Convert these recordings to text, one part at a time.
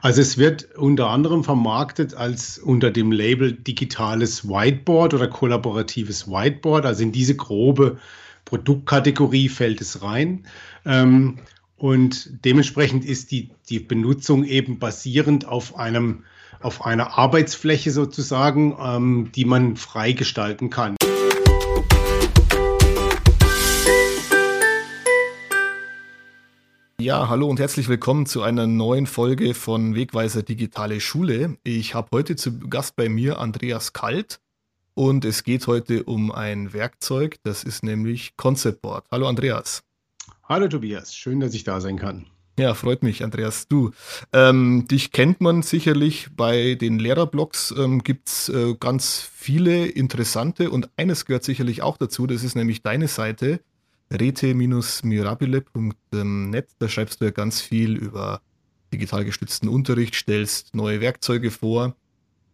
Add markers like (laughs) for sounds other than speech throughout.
Also es wird unter anderem vermarktet als unter dem Label digitales Whiteboard oder kollaboratives Whiteboard. Also in diese grobe Produktkategorie fällt es rein. Ähm, und dementsprechend ist die, die Benutzung eben basierend auf einem auf einer Arbeitsfläche sozusagen, ähm, die man freigestalten kann. Ja, hallo und herzlich willkommen zu einer neuen Folge von Wegweiser Digitale Schule. Ich habe heute zu Gast bei mir Andreas Kalt und es geht heute um ein Werkzeug, das ist nämlich Concept Board. Hallo Andreas. Hallo Tobias, schön, dass ich da sein kann. Ja, freut mich, Andreas. Du, ähm, dich kennt man sicherlich bei den Lehrerblogs, ähm, gibt es äh, ganz viele interessante und eines gehört sicherlich auch dazu, das ist nämlich deine Seite rete-mirabile.net. Da schreibst du ja ganz viel über digital gestützten Unterricht, stellst neue Werkzeuge vor.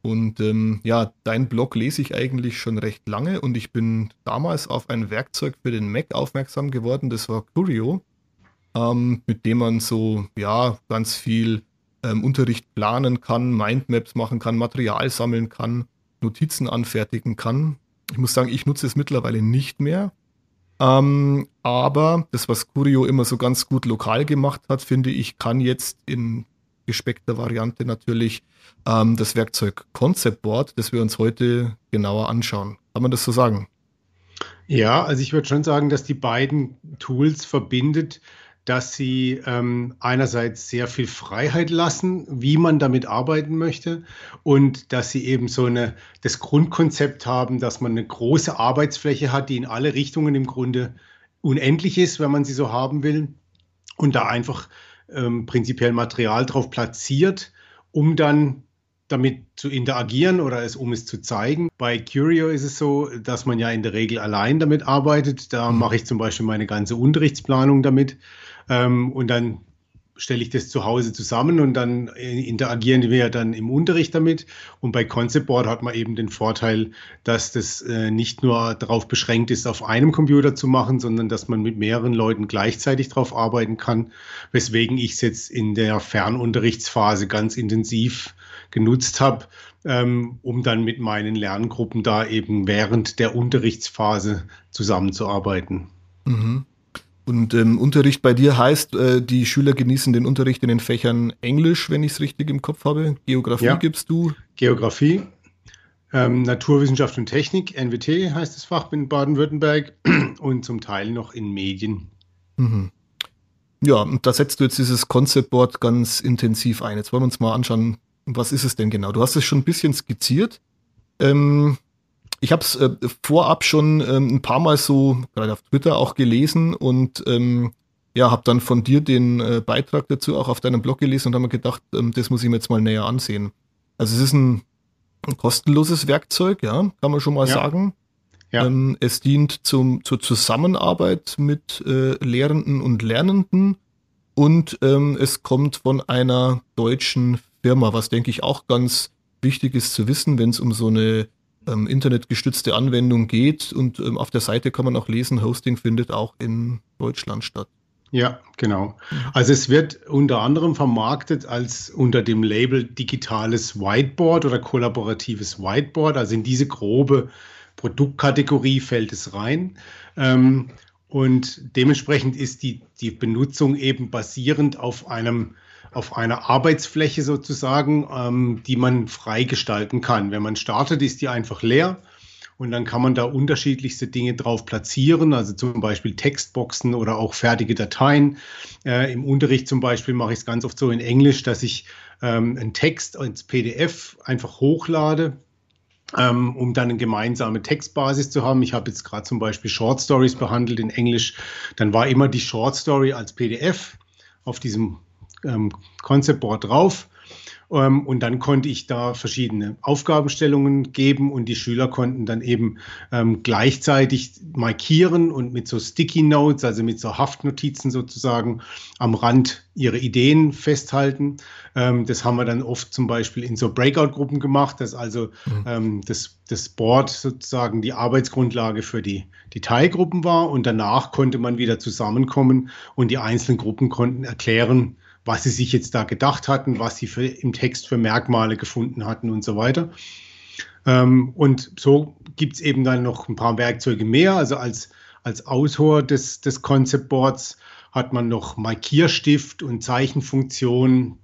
Und ähm, ja, dein Blog lese ich eigentlich schon recht lange und ich bin damals auf ein Werkzeug für den Mac aufmerksam geworden. Das war Curio, ähm, mit dem man so ja ganz viel ähm, Unterricht planen kann, Mindmaps machen kann, Material sammeln kann, Notizen anfertigen kann. Ich muss sagen, ich nutze es mittlerweile nicht mehr. Ähm, aber das, was Curio immer so ganz gut lokal gemacht hat, finde ich, kann jetzt in gespeckter Variante natürlich ähm, das Werkzeug Concept Board, das wir uns heute genauer anschauen. Kann man das so sagen? Ja, also ich würde schon sagen, dass die beiden Tools verbindet, dass sie ähm, einerseits sehr viel Freiheit lassen, wie man damit arbeiten möchte und dass sie eben so eine, das Grundkonzept haben, dass man eine große Arbeitsfläche hat, die in alle Richtungen im Grunde unendlich ist, wenn man sie so haben will und da einfach ähm, prinzipiell Material drauf platziert, um dann damit zu interagieren oder es, um es zu zeigen. Bei Curio ist es so, dass man ja in der Regel allein damit arbeitet. Da mhm. mache ich zum Beispiel meine ganze Unterrichtsplanung damit. Ähm, und dann stelle ich das zu Hause zusammen und dann interagieren wir ja dann im Unterricht damit. Und bei Concept Board hat man eben den Vorteil, dass das äh, nicht nur darauf beschränkt ist, auf einem Computer zu machen, sondern dass man mit mehreren Leuten gleichzeitig drauf arbeiten kann, weswegen ich es jetzt in der Fernunterrichtsphase ganz intensiv genutzt habe, ähm, um dann mit meinen Lerngruppen da eben während der Unterrichtsphase zusammenzuarbeiten. Mhm. Und ähm, Unterricht bei dir heißt, äh, die Schüler genießen den Unterricht in den Fächern Englisch, wenn ich es richtig im Kopf habe. Geografie ja. gibst du? Geografie, ähm, Naturwissenschaft und Technik, NWT heißt das Fach in Baden-Württemberg (clears throat) und zum Teil noch in Medien. Mhm. Ja, und da setzt du jetzt dieses Concept Board ganz intensiv ein. Jetzt wollen wir uns mal anschauen, was ist es denn genau? Du hast es schon ein bisschen skizziert. Ähm, ich habe es äh, vorab schon ähm, ein paar Mal so, gerade auf Twitter auch gelesen und ähm, ja, habe dann von dir den äh, Beitrag dazu auch auf deinem Blog gelesen und habe mir gedacht, ähm, das muss ich mir jetzt mal näher ansehen. Also es ist ein, ein kostenloses Werkzeug, ja, kann man schon mal ja. sagen. Ja. Ähm, es dient zum, zur Zusammenarbeit mit äh, Lehrenden und Lernenden und ähm, es kommt von einer deutschen Firma, was denke ich auch ganz wichtig ist zu wissen, wenn es um so eine ähm, internetgestützte Anwendung geht. Und ähm, auf der Seite kann man auch lesen, Hosting findet auch in Deutschland statt. Ja, genau. Also es wird unter anderem vermarktet als unter dem Label digitales Whiteboard oder kollaboratives Whiteboard. Also in diese grobe Produktkategorie fällt es rein. Ähm, und dementsprechend ist die, die Benutzung eben basierend auf einem auf einer Arbeitsfläche sozusagen, ähm, die man freigestalten kann. Wenn man startet, ist die einfach leer und dann kann man da unterschiedlichste Dinge drauf platzieren, also zum Beispiel Textboxen oder auch fertige Dateien. Äh, Im Unterricht zum Beispiel mache ich es ganz oft so in Englisch, dass ich ähm, einen Text ins PDF einfach hochlade ähm, um dann eine gemeinsame Textbasis zu haben. Ich habe jetzt gerade zum Beispiel Short Stories behandelt in Englisch. Dann war immer die Short Story als PDF auf diesem ähm, Concept Board drauf. Ähm, und dann konnte ich da verschiedene Aufgabenstellungen geben und die Schüler konnten dann eben ähm, gleichzeitig markieren und mit so Sticky Notes, also mit so Haftnotizen sozusagen am Rand ihre Ideen festhalten. Ähm, das haben wir dann oft zum Beispiel in so Breakout-Gruppen gemacht, dass also mhm. ähm, das, das Board sozusagen die Arbeitsgrundlage für die, die Teilgruppen war und danach konnte man wieder zusammenkommen und die einzelnen Gruppen konnten erklären, was sie sich jetzt da gedacht hatten, was sie für, im Text für Merkmale gefunden hatten und so weiter. Ähm, und so gibt es eben dann noch ein paar Werkzeuge mehr. Also als, als Autor des, des Concept Boards hat man noch Markierstift und Zeichenfunktion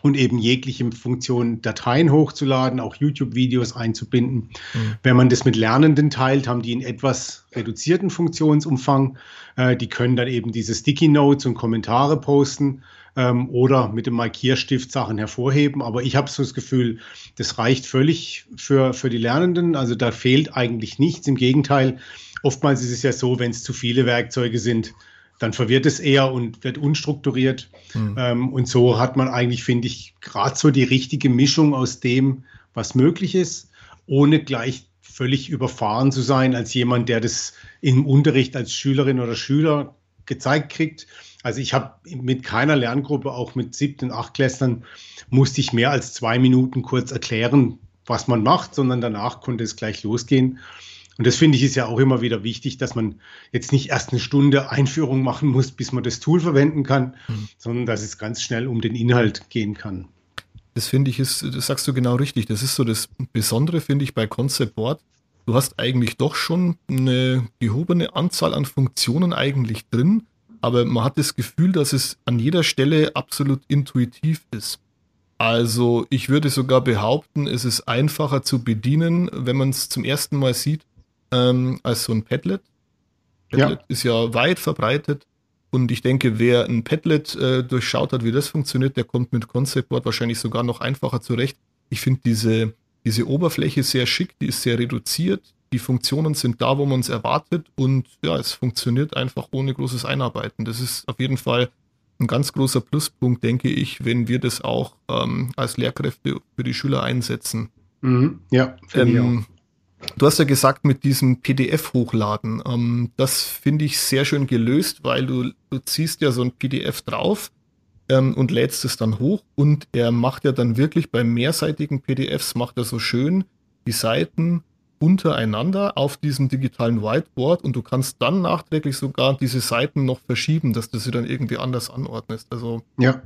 und eben jegliche Funktion, Dateien hochzuladen, auch YouTube-Videos einzubinden. Mhm. Wenn man das mit Lernenden teilt, haben die einen etwas reduzierten Funktionsumfang. Äh, die können dann eben diese Sticky Notes und Kommentare posten ähm, oder mit dem Markierstift Sachen hervorheben. Aber ich habe so das Gefühl, das reicht völlig für, für die Lernenden. Also da fehlt eigentlich nichts. Im Gegenteil, oftmals ist es ja so, wenn es zu viele Werkzeuge sind, dann verwirrt es eher und wird unstrukturiert. Mhm. Ähm, und so hat man eigentlich, finde ich, gerade so die richtige Mischung aus dem, was möglich ist, ohne gleich völlig überfahren zu sein als jemand, der das im Unterricht als Schülerin oder Schüler gezeigt kriegt. Also ich habe mit keiner Lerngruppe, auch mit siebten und achtklässlern, musste ich mehr als zwei Minuten kurz erklären, was man macht, sondern danach konnte es gleich losgehen. Und das finde ich ist ja auch immer wieder wichtig, dass man jetzt nicht erst eine Stunde Einführung machen muss, bis man das Tool verwenden kann, mhm. sondern dass es ganz schnell um den Inhalt gehen kann. Das finde ich ist, das sagst du genau richtig. Das ist so das Besondere, finde ich, bei Concept Board. Du hast eigentlich doch schon eine gehobene Anzahl an Funktionen eigentlich drin, aber man hat das Gefühl, dass es an jeder Stelle absolut intuitiv ist. Also ich würde sogar behaupten, es ist einfacher zu bedienen, wenn man es zum ersten Mal sieht, ähm, als so ein Padlet. Padlet ja. ist ja weit verbreitet. Und ich denke, wer ein Padlet äh, durchschaut hat, wie das funktioniert, der kommt mit Concept Board wahrscheinlich sogar noch einfacher zurecht. Ich finde diese, diese Oberfläche sehr schick, die ist sehr reduziert. Die Funktionen sind da, wo man es erwartet. Und ja, es funktioniert einfach ohne großes Einarbeiten. Das ist auf jeden Fall ein ganz großer Pluspunkt, denke ich, wenn wir das auch ähm, als Lehrkräfte für die Schüler einsetzen. Mhm, ja, ähm, Du hast ja gesagt, mit diesem PDF hochladen. Ähm, das finde ich sehr schön gelöst, weil du, du ziehst ja so ein PDF drauf ähm, und lädst es dann hoch und er macht ja dann wirklich bei mehrseitigen PDFs, macht er so schön die Seiten untereinander auf diesem digitalen Whiteboard und du kannst dann nachträglich sogar diese Seiten noch verschieben, dass du sie dann irgendwie anders anordnest. Also ja.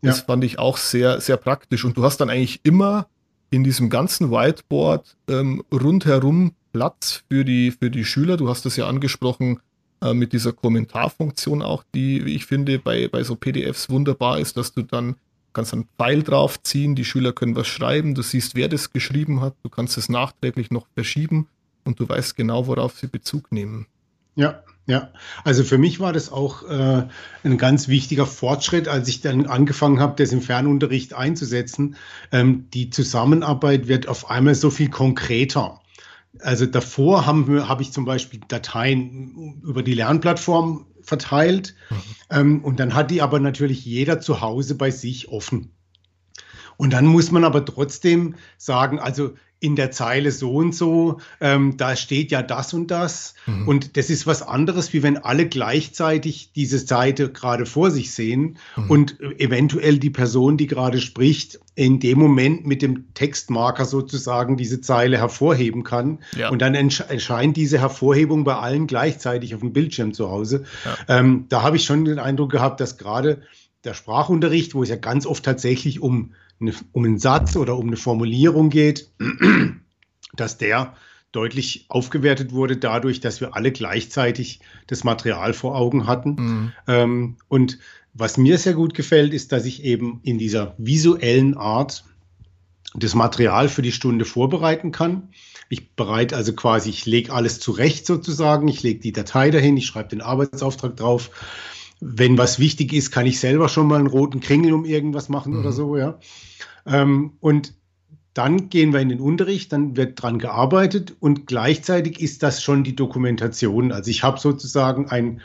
Das ja. fand ich auch sehr, sehr praktisch. Und du hast dann eigentlich immer in diesem ganzen Whiteboard ähm, rundherum Platz für die, für die Schüler. Du hast es ja angesprochen äh, mit dieser Kommentarfunktion auch, die, wie ich finde, bei, bei so PDFs wunderbar ist, dass du dann kannst einen Pfeil draufziehen, die Schüler können was schreiben, du siehst, wer das geschrieben hat, du kannst es nachträglich noch verschieben und du weißt genau, worauf sie Bezug nehmen. Ja, ja, also für mich war das auch äh, ein ganz wichtiger Fortschritt, als ich dann angefangen habe, das im Fernunterricht einzusetzen. Ähm, die Zusammenarbeit wird auf einmal so viel konkreter. Also davor habe hab ich zum Beispiel Dateien über die Lernplattform verteilt mhm. ähm, und dann hat die aber natürlich jeder zu Hause bei sich offen. Und dann muss man aber trotzdem sagen, also in der Zeile so und so, ähm, da steht ja das und das. Mhm. Und das ist was anderes, wie wenn alle gleichzeitig diese Seite gerade vor sich sehen mhm. und eventuell die Person, die gerade spricht, in dem Moment mit dem Textmarker sozusagen diese Zeile hervorheben kann. Ja. Und dann erscheint diese Hervorhebung bei allen gleichzeitig auf dem Bildschirm zu Hause. Ja. Ähm, da habe ich schon den Eindruck gehabt, dass gerade der Sprachunterricht, wo es ja ganz oft tatsächlich um eine, um einen Satz oder um eine Formulierung geht, (clears throat) dass der deutlich aufgewertet wurde dadurch, dass wir alle gleichzeitig das Material vor Augen hatten. Mhm. Ähm, und was mir sehr gut gefällt, ist, dass ich eben in dieser visuellen Art das Material für die Stunde vorbereiten kann. Ich bereite also quasi, ich lege alles zurecht sozusagen, ich lege die Datei dahin, ich schreibe den Arbeitsauftrag drauf. Wenn was wichtig ist, kann ich selber schon mal einen roten Kringel um irgendwas machen mhm. oder so, ja. Ähm, und dann gehen wir in den Unterricht, dann wird dran gearbeitet und gleichzeitig ist das schon die Dokumentation. Also ich habe sozusagen ein,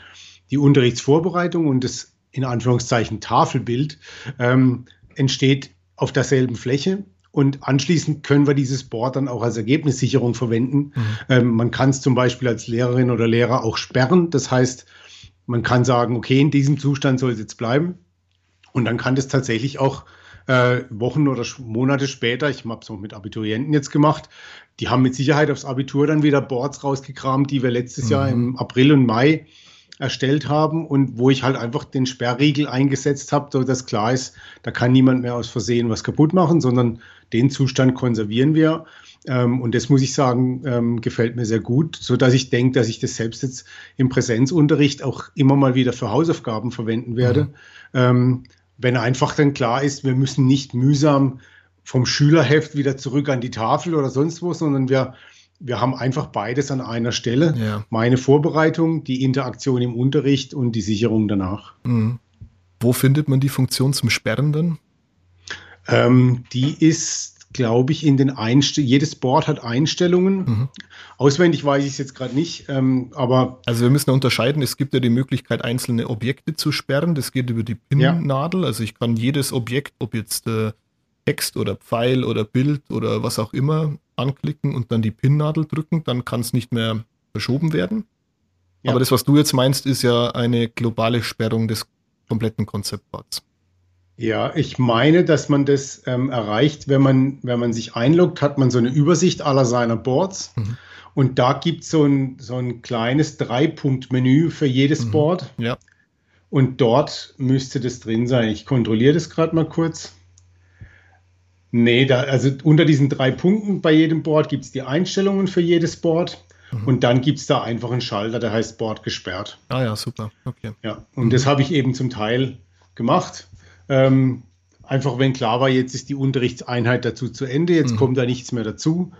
die Unterrichtsvorbereitung und das in Anführungszeichen Tafelbild ähm, entsteht auf derselben Fläche. Und anschließend können wir dieses Board dann auch als Ergebnissicherung verwenden. Mhm. Ähm, man kann es zum Beispiel als Lehrerin oder Lehrer auch sperren. Das heißt, man kann sagen, okay, in diesem Zustand soll es jetzt bleiben. Und dann kann das tatsächlich auch äh, Wochen oder Monate später, ich habe es auch mit Abiturienten jetzt gemacht, die haben mit Sicherheit aufs Abitur dann wieder Boards rausgekramt, die wir letztes mhm. Jahr im April und Mai erstellt haben und wo ich halt einfach den Sperrriegel eingesetzt habe, so dass klar ist, da kann niemand mehr aus Versehen was kaputt machen, sondern den Zustand konservieren wir. Ähm, und das muss ich sagen, ähm, gefällt mir sehr gut, so dass ich denke, dass ich das selbst jetzt im Präsenzunterricht auch immer mal wieder für Hausaufgaben verwenden werde. Mhm. Ähm, wenn einfach dann klar ist, wir müssen nicht mühsam vom Schülerheft wieder zurück an die Tafel oder sonst wo, sondern wir, wir haben einfach beides an einer Stelle. Ja. Meine Vorbereitung, die Interaktion im Unterricht und die Sicherung danach. Mhm. Wo findet man die Funktion zum Sperren dann? Ähm, die ist, glaube ich, in den Einstellungen. Jedes Board hat Einstellungen. Mhm. Auswendig weiß ich es jetzt gerade nicht, ähm, aber. Also wir müssen unterscheiden. Es gibt ja die Möglichkeit, einzelne Objekte zu sperren. Das geht über die PIN-Nadel. Ja. Also ich kann jedes Objekt, ob jetzt äh, Text oder Pfeil oder Bild oder was auch immer, anklicken und dann die PIN-Nadel drücken. Dann kann es nicht mehr verschoben werden. Ja. Aber das, was du jetzt meinst, ist ja eine globale Sperrung des kompletten Konzeptboards. Ja, ich meine, dass man das ähm, erreicht, wenn man, wenn man sich einloggt, hat man so eine Übersicht aller seiner Boards. Mhm. Und da gibt es so ein, so ein kleines Drei-Punkt-Menü für jedes mhm. Board. Ja. Und dort müsste das drin sein. Ich kontrolliere das gerade mal kurz. Nee, da, also unter diesen drei Punkten bei jedem Board gibt es die Einstellungen für jedes Board. Mhm. Und dann gibt es da einfach einen Schalter, der heißt Board gesperrt. Ah ja, super. Okay. Ja, und mhm. das habe ich eben zum Teil gemacht. Ähm, einfach wenn klar war, jetzt ist die Unterrichtseinheit dazu zu Ende, jetzt mhm. kommt da nichts mehr dazu.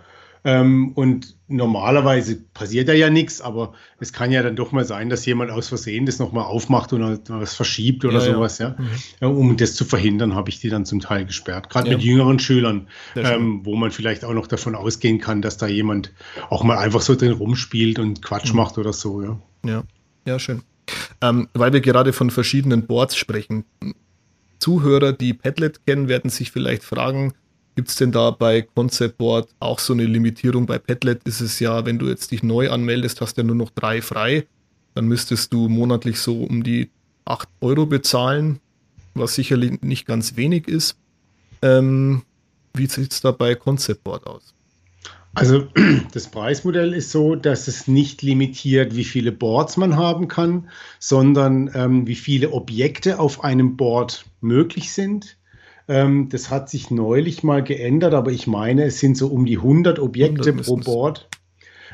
Ähm, und normalerweise passiert da ja nichts, aber es kann ja dann doch mal sein, dass jemand aus Versehen das nochmal aufmacht oder was verschiebt oder ja, sowas. Ja. ja. Mhm. Um das zu verhindern, habe ich die dann zum Teil gesperrt. Gerade ja. mit jüngeren Schülern, ähm, wo man vielleicht auch noch davon ausgehen kann, dass da jemand auch mal einfach so drin rumspielt und Quatsch mhm. macht oder so. Ja, ja, ja schön. Ähm, weil wir gerade von verschiedenen Boards sprechen. Zuhörer, die Padlet kennen, werden sich vielleicht fragen, gibt es denn da bei Concept Board auch so eine Limitierung? Bei Padlet ist es ja, wenn du jetzt dich neu anmeldest, hast du ja nur noch drei frei. Dann müsstest du monatlich so um die 8 Euro bezahlen, was sicherlich nicht ganz wenig ist. Ähm, wie sieht es da bei Concept Board aus? Also (clears throat) das Preismodell ist so, dass es nicht limitiert, wie viele Boards man haben kann, sondern ähm, wie viele Objekte auf einem Board möglich sind. Ähm, das hat sich neulich mal geändert, aber ich meine, es sind so um die 100 Objekte 100 pro Board.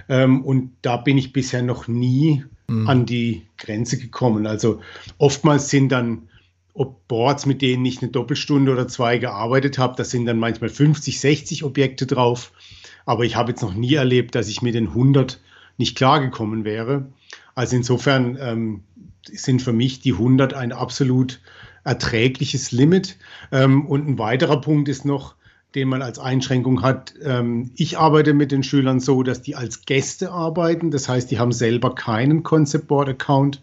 Ähm, und da bin ich bisher noch nie mhm. an die Grenze gekommen. Also oftmals sind dann ob Boards, mit denen ich eine Doppelstunde oder zwei gearbeitet habe, da sind dann manchmal 50, 60 Objekte drauf. Aber ich habe jetzt noch nie erlebt, dass ich mit den 100 nicht klargekommen wäre. Also insofern ähm, sind für mich die 100 ein absolut erträgliches Limit. Ähm, und ein weiterer Punkt ist noch, den man als Einschränkung hat. Ähm, ich arbeite mit den Schülern so, dass die als Gäste arbeiten. Das heißt, die haben selber keinen Concept Board Account.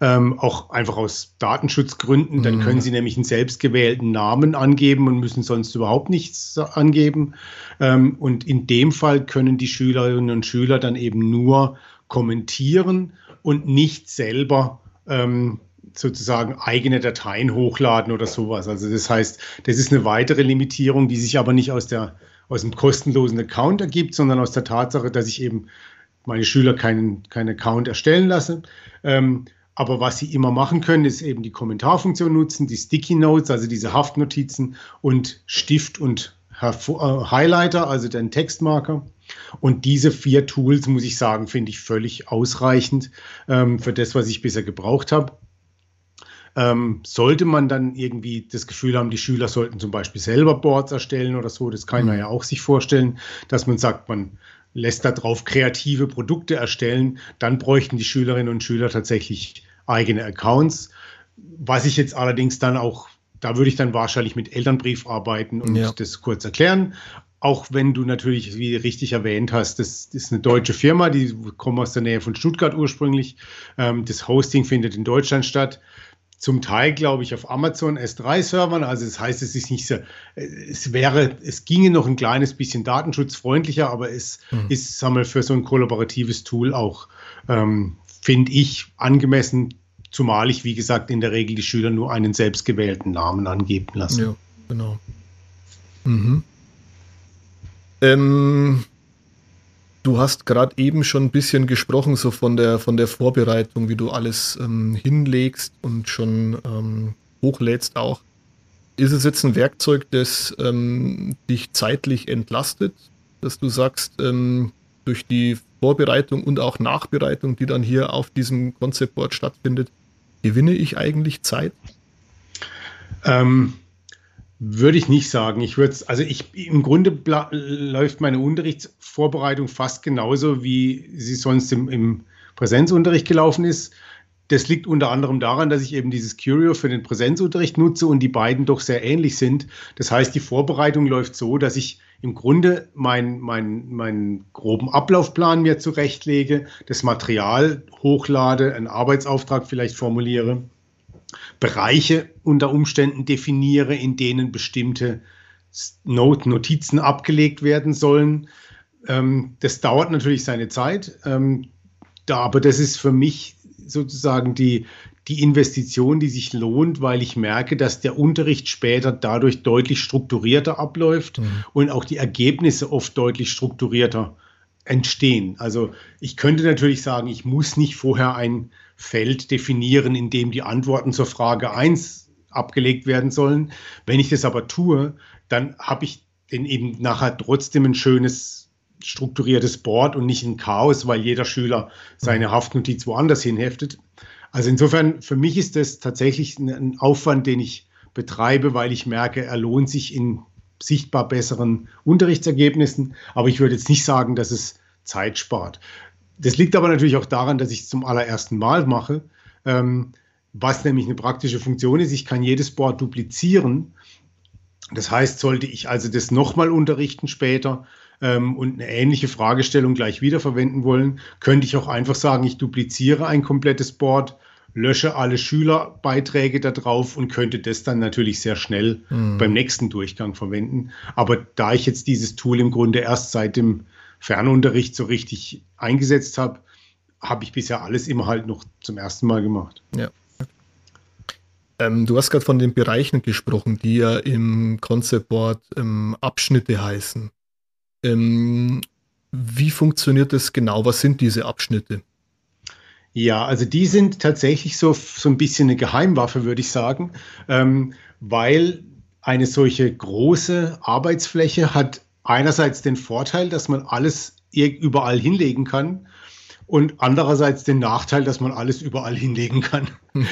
Ähm, auch einfach aus Datenschutzgründen. Dann können mhm. sie nämlich einen selbstgewählten Namen angeben und müssen sonst überhaupt nichts angeben. Ähm, und in dem Fall können die Schülerinnen und Schüler dann eben nur kommentieren und nicht selber ähm, sozusagen eigene Dateien hochladen oder sowas. Also das heißt, das ist eine weitere Limitierung, die sich aber nicht aus, der, aus dem kostenlosen Account ergibt, sondern aus der Tatsache, dass ich eben meine Schüler keinen, keinen Account erstellen lasse. Ähm, aber was sie immer machen können, ist eben die Kommentarfunktion nutzen, die Sticky Notes, also diese Haftnotizen und Stift und äh, Highlighter, also den Textmarker. Und diese vier Tools, muss ich sagen, finde ich völlig ausreichend ähm, für das, was ich bisher gebraucht habe. Ähm, sollte man dann irgendwie das Gefühl haben, die Schüler sollten zum Beispiel selber Boards erstellen oder so, das kann man mhm. ja auch sich vorstellen, dass man sagt, man lässt darauf kreative Produkte erstellen, dann bräuchten die Schülerinnen und Schüler tatsächlich eigene Accounts. Was ich jetzt allerdings dann auch, da würde ich dann wahrscheinlich mit Elternbrief arbeiten und ja. das kurz erklären. Auch wenn du natürlich, wie richtig erwähnt hast, das, das ist eine deutsche Firma, die kommen aus der Nähe von Stuttgart ursprünglich. Ähm, das Hosting findet in Deutschland statt zum Teil, glaube ich, auf Amazon S3-Servern. Also das heißt, es ist nicht so, es wäre, es ginge noch ein kleines bisschen datenschutzfreundlicher, aber es mhm. ist, sagen wir, für so ein kollaboratives Tool auch, ähm, finde ich, angemessen, zumal ich, wie gesagt, in der Regel die Schüler nur einen selbstgewählten Namen angeben lasse. Ja, genau. Mhm. Ähm, du hast gerade eben schon ein bisschen gesprochen, so von der, von der Vorbereitung, wie du alles ähm, hinlegst und schon ähm, hochlädst auch. Ist es jetzt ein Werkzeug, das ähm, dich zeitlich entlastet, dass du sagst, ähm, durch die Vorbereitung und auch Nachbereitung, die dann hier auf diesem Conceptboard stattfindet, gewinne ich eigentlich Zeit? Ähm, würde ich nicht sagen. Ich würde also ich im Grunde läuft meine Unterrichtsvorbereitung fast genauso, wie sie sonst im, im Präsenzunterricht gelaufen ist. Das liegt unter anderem daran, dass ich eben dieses Curio für den Präsenzunterricht nutze und die beiden doch sehr ähnlich sind. Das heißt, die Vorbereitung läuft so, dass ich im Grunde meinen mein, mein groben Ablaufplan mir zurechtlege, das Material hochlade, einen Arbeitsauftrag vielleicht formuliere, Bereiche unter Umständen definiere, in denen bestimmte Notizen abgelegt werden sollen. Ähm, das dauert natürlich seine Zeit, ähm, da, aber das ist für mich sozusagen die, die Investition, die sich lohnt, weil ich merke, dass der Unterricht später dadurch deutlich strukturierter abläuft mhm. und auch die Ergebnisse oft deutlich strukturierter entstehen. Also ich könnte natürlich sagen, ich muss nicht vorher ein Feld definieren, in dem die Antworten zur Frage 1 abgelegt werden sollen. Wenn ich das aber tue, dann habe ich den eben nachher trotzdem ein schönes strukturiertes Board und nicht ein Chaos, weil jeder Schüler seine Haftnotiz woanders hinheftet. Also insofern, für mich ist das tatsächlich ein Aufwand, den ich betreibe, weil ich merke, er lohnt sich in sichtbar besseren Unterrichtsergebnissen. Aber ich würde jetzt nicht sagen, dass es Zeit spart. Das liegt aber natürlich auch daran, dass ich es zum allerersten Mal mache, ähm, was nämlich eine praktische Funktion ist. Ich kann jedes Board duplizieren. Das heißt, sollte ich also das nochmal unterrichten später, ähm, und eine ähnliche Fragestellung gleich wiederverwenden wollen, könnte ich auch einfach sagen, ich dupliziere ein komplettes Board, lösche alle Schülerbeiträge da drauf und könnte das dann natürlich sehr schnell mhm. beim nächsten Durchgang verwenden. Aber da ich jetzt dieses Tool im Grunde erst seit dem Fernunterricht so richtig eingesetzt habe, habe ich bisher alles immer halt noch zum ersten Mal gemacht. Ja. Ähm, du hast gerade von den Bereichen gesprochen, die ja im Concept Board ähm, Abschnitte heißen. Ähm, wie funktioniert das genau? Was sind diese Abschnitte? Ja, also die sind tatsächlich so, so ein bisschen eine Geheimwaffe, würde ich sagen, ähm, weil eine solche große Arbeitsfläche hat einerseits den Vorteil, dass man alles überall hinlegen kann und andererseits den Nachteil, dass man alles überall hinlegen kann. (laughs)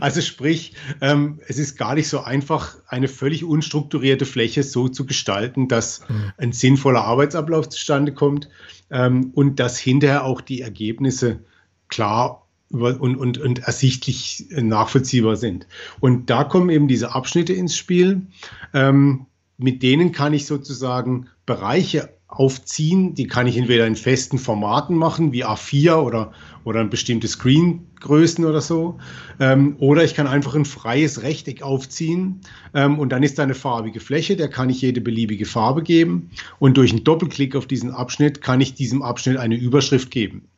also sprich, ähm, es ist gar nicht so einfach, eine völlig unstrukturierte Fläche so zu gestalten, dass mhm. ein sinnvoller Arbeitsablauf zustande kommt ähm, und dass hinterher auch die Ergebnisse klar und, und, und ersichtlich nachvollziehbar sind. Und da kommen eben diese Abschnitte ins Spiel. Ähm, mit denen kann ich sozusagen Bereiche aufziehen. Die kann ich entweder in festen Formaten machen, wie A4 oder, oder ein bestimmte Screengrößen oder so. Ähm, oder ich kann einfach ein freies Rechteck aufziehen ähm, und dann ist da eine farbige Fläche, der kann ich jede beliebige Farbe geben. Und durch einen Doppelklick auf diesen Abschnitt kann ich diesem Abschnitt eine Überschrift geben.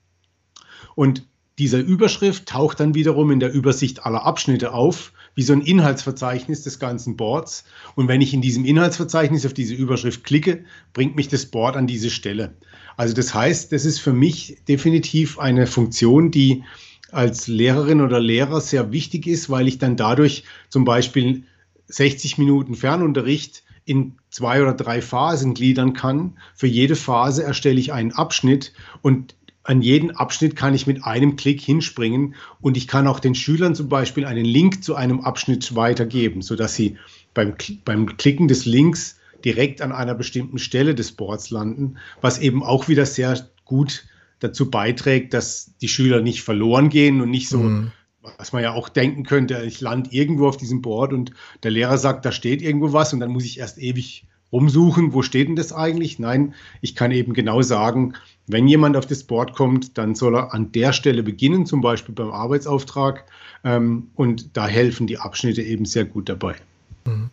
Und diese Überschrift taucht dann wiederum in der Übersicht aller Abschnitte auf wie so ein Inhaltsverzeichnis des ganzen Boards. Und wenn ich in diesem Inhaltsverzeichnis auf diese Überschrift klicke, bringt mich das Board an diese Stelle. Also das heißt, das ist für mich definitiv eine Funktion, die als Lehrerin oder Lehrer sehr wichtig ist, weil ich dann dadurch zum Beispiel 60 Minuten Fernunterricht in zwei oder drei Phasen gliedern kann. Für jede Phase erstelle ich einen Abschnitt und an jeden Abschnitt kann ich mit einem Klick hinspringen und ich kann auch den Schülern zum Beispiel einen Link zu einem Abschnitt weitergeben, sodass sie beim, beim Klicken des Links direkt an einer bestimmten Stelle des Boards landen, was eben auch wieder sehr gut dazu beiträgt, dass die Schüler nicht verloren gehen und nicht so, mhm. was man ja auch denken könnte, ich lande irgendwo auf diesem Board und der Lehrer sagt, da steht irgendwo was und dann muss ich erst ewig rumsuchen, wo steht denn das eigentlich? Nein, ich kann eben genau sagen, wenn jemand auf das Board kommt, dann soll er an der Stelle beginnen, zum Beispiel beim Arbeitsauftrag. Ähm, und da helfen die Abschnitte eben sehr gut dabei. Mhm.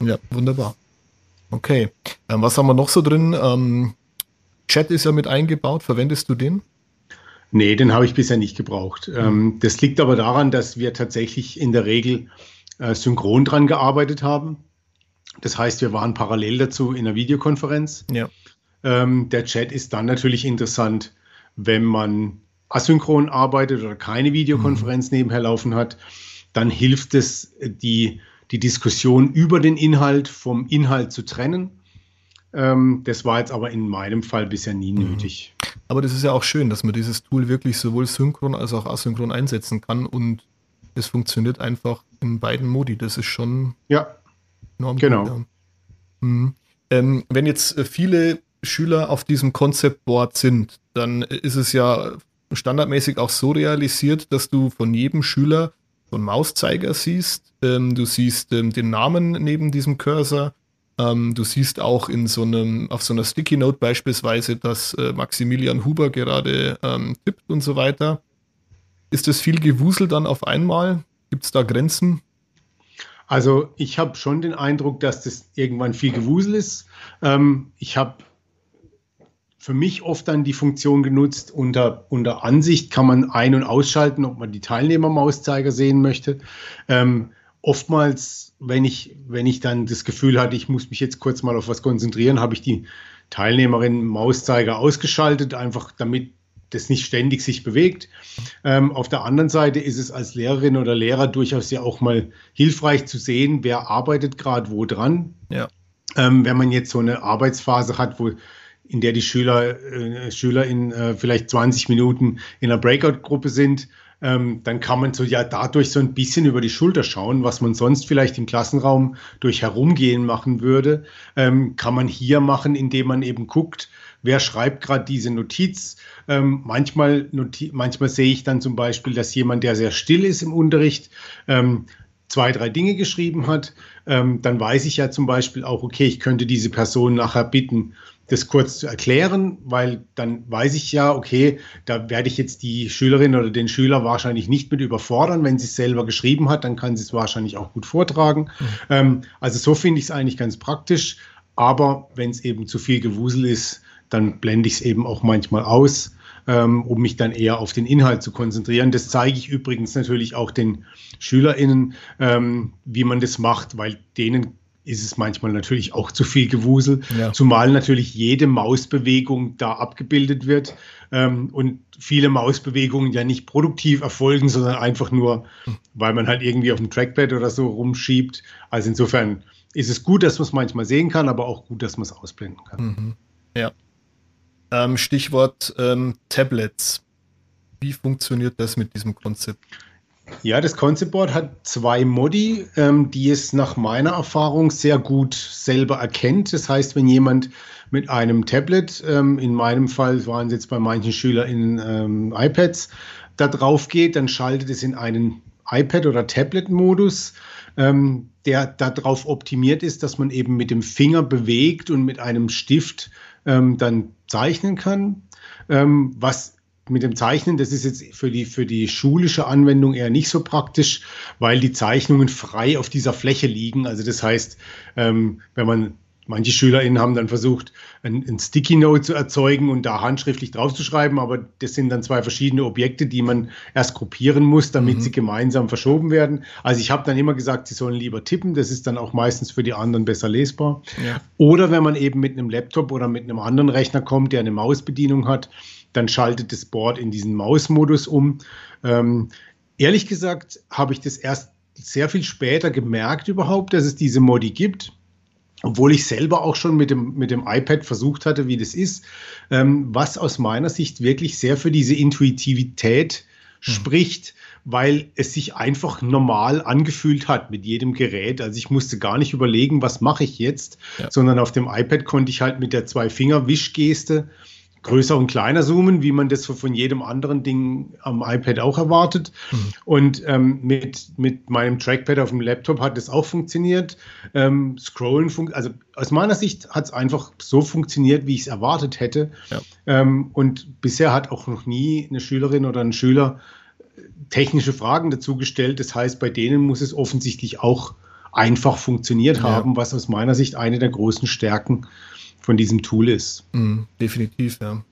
Ja, wunderbar. Okay. Ähm, was haben wir noch so drin? Ähm, Chat ist ja mit eingebaut. Verwendest du den? Nee, den habe ich bisher nicht gebraucht. Mhm. Ähm, das liegt aber daran, dass wir tatsächlich in der Regel äh, synchron dran gearbeitet haben. Das heißt, wir waren parallel dazu in einer Videokonferenz. Ja. Ähm, der Chat ist dann natürlich interessant, wenn man asynchron arbeitet oder keine Videokonferenz mhm. nebenher laufen hat. Dann hilft es, die, die Diskussion über den Inhalt vom Inhalt zu trennen. Ähm, das war jetzt aber in meinem Fall bisher nie mhm. nötig. Aber das ist ja auch schön, dass man dieses Tool wirklich sowohl synchron als auch asynchron einsetzen kann und es funktioniert einfach in beiden Modi. Das ist schon ja, enorm genau. Gut, ja. Mhm. Ähm, wenn jetzt äh, viele Schüler auf diesem Concept Board sind, dann ist es ja standardmäßig auch so realisiert, dass du von jedem Schüler so einen Mauszeiger siehst. Ähm, du siehst ähm, den Namen neben diesem Cursor. Ähm, du siehst auch in so einem, auf so einer Sticky Note beispielsweise, dass äh, Maximilian Huber gerade ähm, tippt und so weiter. Ist das viel Gewusel dann auf einmal? Gibt es da Grenzen? Also ich habe schon den Eindruck, dass das irgendwann viel Gewusel ist. Ähm, ich habe für mich oft dann die Funktion genutzt, unter, unter Ansicht kann man ein- und ausschalten, ob man die Teilnehmer-Mauszeiger sehen möchte. Ähm, oftmals, wenn ich, wenn ich dann das Gefühl hatte, ich muss mich jetzt kurz mal auf was konzentrieren, habe ich die Teilnehmerin Mauszeiger ausgeschaltet, einfach damit das nicht ständig sich bewegt. Ähm, auf der anderen Seite ist es als Lehrerin oder Lehrer durchaus ja auch mal hilfreich zu sehen, wer arbeitet gerade wo dran. Ja. Ähm, wenn man jetzt so eine Arbeitsphase hat, wo in der die Schüler, äh, Schüler in äh, vielleicht 20 Minuten in einer Breakout-Gruppe sind, ähm, dann kann man so ja dadurch so ein bisschen über die Schulter schauen, was man sonst vielleicht im Klassenraum durch Herumgehen machen würde, ähm, kann man hier machen, indem man eben guckt, wer schreibt gerade diese Notiz. Ähm, manchmal, noti manchmal sehe ich dann zum Beispiel, dass jemand, der sehr still ist im Unterricht, ähm, zwei, drei Dinge geschrieben hat. Ähm, dann weiß ich ja zum Beispiel auch, okay, ich könnte diese Person nachher bitten, das kurz zu erklären, weil dann weiß ich ja, okay, da werde ich jetzt die Schülerin oder den Schüler wahrscheinlich nicht mit überfordern. Wenn sie es selber geschrieben hat, dann kann sie es wahrscheinlich auch gut vortragen. Mhm. Ähm, also so finde ich es eigentlich ganz praktisch. Aber wenn es eben zu viel Gewusel ist, dann blende ich es eben auch manchmal aus, ähm, um mich dann eher auf den Inhalt zu konzentrieren. Das zeige ich übrigens natürlich auch den SchülerInnen, ähm, wie man das macht, weil denen ist es manchmal natürlich auch zu viel Gewusel, ja. zumal natürlich jede Mausbewegung da abgebildet wird ähm, und viele Mausbewegungen ja nicht produktiv erfolgen, sondern einfach nur, weil man halt irgendwie auf dem Trackpad oder so rumschiebt. Also insofern ist es gut, dass man es manchmal sehen kann, aber auch gut, dass man es ausblenden kann. Mhm. Ja. Ähm, Stichwort ähm, Tablets. Wie funktioniert das mit diesem Konzept? Ja, das Concept Board hat zwei Modi, ähm, die es nach meiner Erfahrung sehr gut selber erkennt. Das heißt, wenn jemand mit einem Tablet, ähm, in meinem Fall waren es jetzt bei manchen Schülern in ähm, iPads, da drauf geht, dann schaltet es in einen iPad- oder Tablet-Modus, ähm, der darauf optimiert ist, dass man eben mit dem Finger bewegt und mit einem Stift ähm, dann zeichnen kann. Ähm, was mit dem Zeichnen, das ist jetzt für die, für die schulische Anwendung eher nicht so praktisch, weil die Zeichnungen frei auf dieser Fläche liegen. Also das heißt, ähm, wenn man Manche SchülerInnen haben dann versucht, ein, ein, Sticky Note zu erzeugen und da handschriftlich draufzuschreiben, aber das sind dann zwei verschiedene Objekte, die man erst gruppieren muss, damit mhm. sie gemeinsam verschoben werden. Also ich habe dann immer gesagt, sie sollen lieber tippen, das ist dann auch meistens für die anderen besser lesbar. Ja. Oder wenn man eben mit einem Laptop oder mit einem anderen Rechner kommt, der eine Mausbedienung hat, dann schaltet das Board in diesen Mausmodus um. Ähm, ehrlich gesagt habe ich das erst sehr viel später gemerkt überhaupt, dass es diese Modi gibt. Obwohl ich selber auch schon mit dem, mit dem iPad versucht hatte, wie das ist, ähm, was aus meiner Sicht wirklich sehr für diese Intuitivität mhm. spricht, weil es sich einfach normal angefühlt hat mit jedem Gerät. Also ich musste gar nicht überlegen, was mache ich jetzt, ja. sondern auf dem iPad konnte ich halt mit der Zwei-Finger-Wischgeste größer und kleiner zoomen, wie man das von jedem anderen Ding am iPad auch erwartet. Mhm. Und ähm, mit, mit meinem Trackpad auf dem Laptop hat das auch funktioniert. Ähm, Scrollen, fun also aus meiner Sicht hat es einfach so funktioniert, wie ich es erwartet hätte. Ja. Ähm, und bisher hat auch noch nie eine Schülerin oder ein Schüler äh, technische Fragen dazu gestellt. Das heißt, bei denen muss es offensichtlich auch einfach funktioniert ja. haben, was aus meiner Sicht eine der großen Stärken ist von diesem Tool ist. Mhm, definitiv, ja.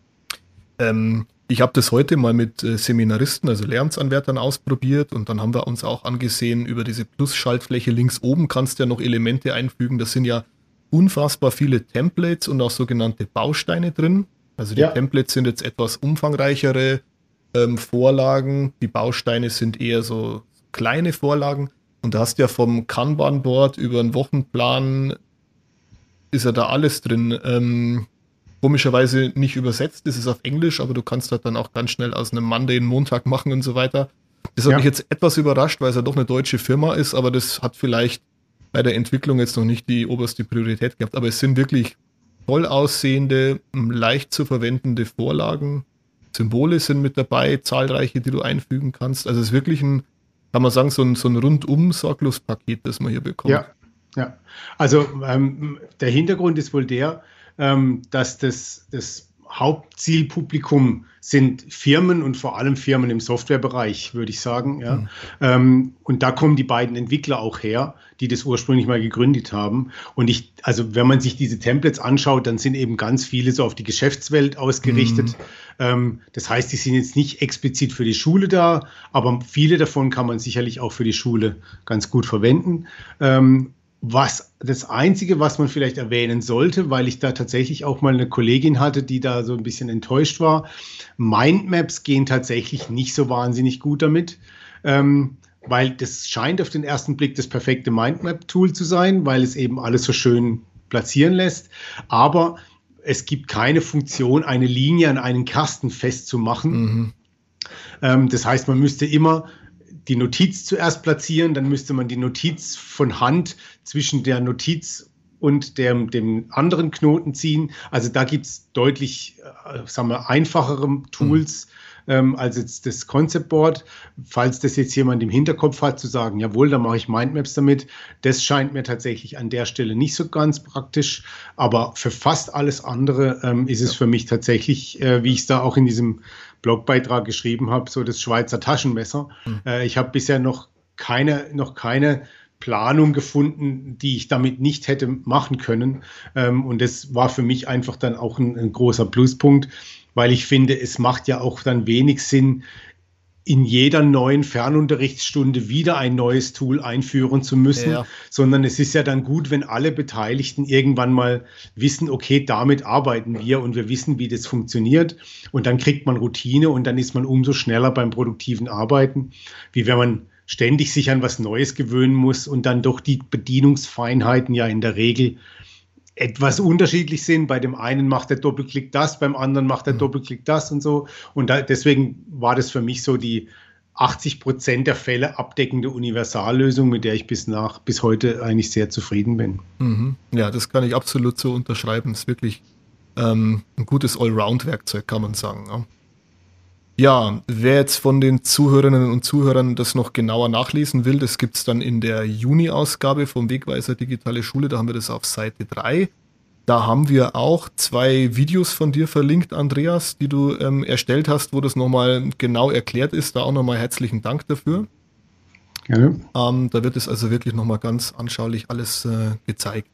Ähm, ich habe das heute mal mit äh, Seminaristen, also Lehramtsanwärtern ausprobiert und dann haben wir uns auch angesehen, über diese Plus-Schaltfläche links oben kannst du ja noch Elemente einfügen. Das sind ja unfassbar viele Templates und auch sogenannte Bausteine drin. Also die ja. Templates sind jetzt etwas umfangreichere ähm, Vorlagen. Die Bausteine sind eher so kleine Vorlagen. Und da hast du ja vom Kanban-Board über einen Wochenplan ist ja da alles drin. Ähm, komischerweise nicht übersetzt, das ist auf Englisch, aber du kannst halt dann auch ganz schnell aus einem Monday einen Montag machen und so weiter. Das hat ja. mich jetzt etwas überrascht, weil es ja doch eine deutsche Firma ist, aber das hat vielleicht bei der Entwicklung jetzt noch nicht die oberste Priorität gehabt. Aber es sind wirklich voll aussehende, leicht zu verwendende Vorlagen. Symbole sind mit dabei, zahlreiche, die du einfügen kannst. Also es ist wirklich ein, kann man sagen, so ein, so ein rundum sorglos Paket, das man hier bekommt. Ja, ja. Also ähm, der Hintergrund ist wohl der, ähm, dass das, das Hauptzielpublikum sind Firmen und vor allem Firmen im Softwarebereich, würde ich sagen. Ja. Mhm. Ähm, und da kommen die beiden Entwickler auch her, die das ursprünglich mal gegründet haben. Und ich, also wenn man sich diese Templates anschaut, dann sind eben ganz viele so auf die Geschäftswelt ausgerichtet. Mhm. Ähm, das heißt, die sind jetzt nicht explizit für die Schule da, aber viele davon kann man sicherlich auch für die Schule ganz gut verwenden. Ähm, was das Einzige, was man vielleicht erwähnen sollte, weil ich da tatsächlich auch mal eine Kollegin hatte, die da so ein bisschen enttäuscht war. Mindmaps gehen tatsächlich nicht so wahnsinnig gut damit, ähm, weil das scheint auf den ersten Blick das perfekte Mindmap-Tool zu sein, weil es eben alles so schön platzieren lässt. Aber es gibt keine Funktion, eine Linie an einen Kasten festzumachen. Mhm. Ähm, das heißt, man müsste immer die Notiz zuerst platzieren, dann müsste man die Notiz von Hand zwischen der Notiz und dem, dem anderen Knoten ziehen. Also da gibt es deutlich, äh, sagen wir, einfachere Tools. Mhm. Ähm, als jetzt das Concept Board. Falls das jetzt jemand im Hinterkopf hat, zu sagen, jawohl, da mache ich Mindmaps damit, das scheint mir tatsächlich an der Stelle nicht so ganz praktisch. Aber für fast alles andere ähm, ist es ja. für mich tatsächlich, äh, wie ich es da auch in diesem Blogbeitrag geschrieben habe, so das Schweizer Taschenmesser. Mhm. Äh, ich habe bisher noch keine, noch keine Planung gefunden, die ich damit nicht hätte machen können. Ähm, und das war für mich einfach dann auch ein, ein großer Pluspunkt, weil ich finde, es macht ja auch dann wenig Sinn, in jeder neuen Fernunterrichtsstunde wieder ein neues Tool einführen zu müssen, ja. sondern es ist ja dann gut, wenn alle Beteiligten irgendwann mal wissen, okay, damit arbeiten wir und wir wissen, wie das funktioniert und dann kriegt man Routine und dann ist man umso schneller beim produktiven Arbeiten, wie wenn man ständig sich an was Neues gewöhnen muss und dann doch die Bedienungsfeinheiten ja in der Regel etwas unterschiedlich sind. Bei dem einen macht der Doppelklick das, beim anderen macht der mhm. Doppelklick das und so. Und da, deswegen war das für mich so die 80 Prozent der Fälle abdeckende Universallösung, mit der ich bis nach bis heute eigentlich sehr zufrieden bin. Mhm. Ja, das kann ich absolut so unterschreiben. Es ist wirklich ähm, ein gutes Allround-Werkzeug, kann man sagen. Ja. Ja, wer jetzt von den Zuhörerinnen und Zuhörern das noch genauer nachlesen will, das gibt es dann in der Juni-Ausgabe vom Wegweiser Digitale Schule. Da haben wir das auf Seite 3. Da haben wir auch zwei Videos von dir verlinkt, Andreas, die du ähm, erstellt hast, wo das nochmal genau erklärt ist. Da auch nochmal herzlichen Dank dafür. Gerne. Ähm, da wird es also wirklich nochmal ganz anschaulich alles äh, gezeigt.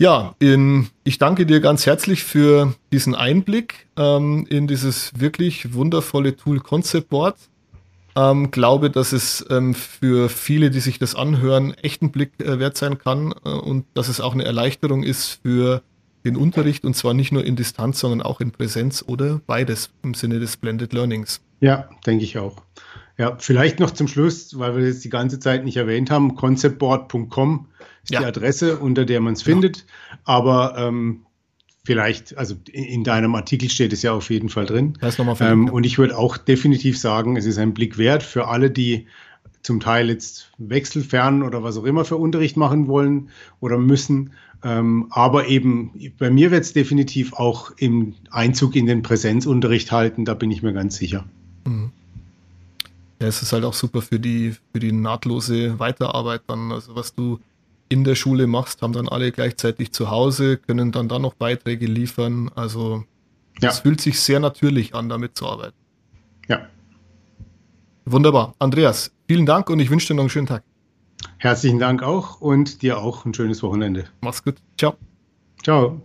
Ja, in, ich danke dir ganz herzlich für diesen Einblick ähm, in dieses wirklich wundervolle Tool Concept Board. Ähm, glaube, dass es ähm, für viele, die sich das anhören, echt ein Blick äh, wert sein kann äh, und dass es auch eine Erleichterung ist für den Unterricht und zwar nicht nur in Distanz, sondern auch in Präsenz oder beides im Sinne des Blended Learnings. Ja, denke ich auch. Ja, vielleicht noch zum Schluss, weil wir das die ganze Zeit nicht erwähnt haben, conceptboard.com ist ja. die Adresse, unter der man es ja. findet. Aber ähm, vielleicht, also in, deinem Artikel steht es ja auf jeden Fall drin. Das nochmal ähm, und ich würde auch definitiv sagen, es ist ein Blick wert für alle, die zum Teil jetzt wechselfern oder was auch immer für Unterricht machen wollen oder müssen. Ähm, aber eben bei mir wird es definitiv auch im Einzug in den Präsenzunterricht halten, da bin ich mir ganz sicher. Mhm. Ja, es ist halt auch super für die, für die nahtlose Weiterarbeit dann. Also was du in der Schule machst, haben dann alle gleichzeitig zu Hause, können dann da noch Beiträge liefern. Also es ja. fühlt sich sehr natürlich an, damit zu arbeiten. Ja. Wunderbar. Andreas, vielen Dank und ich wünsche dir noch einen schönen Tag. Herzlichen Dank auch und dir auch ein schönes Wochenende. Mach's gut. Ciao. Ciao.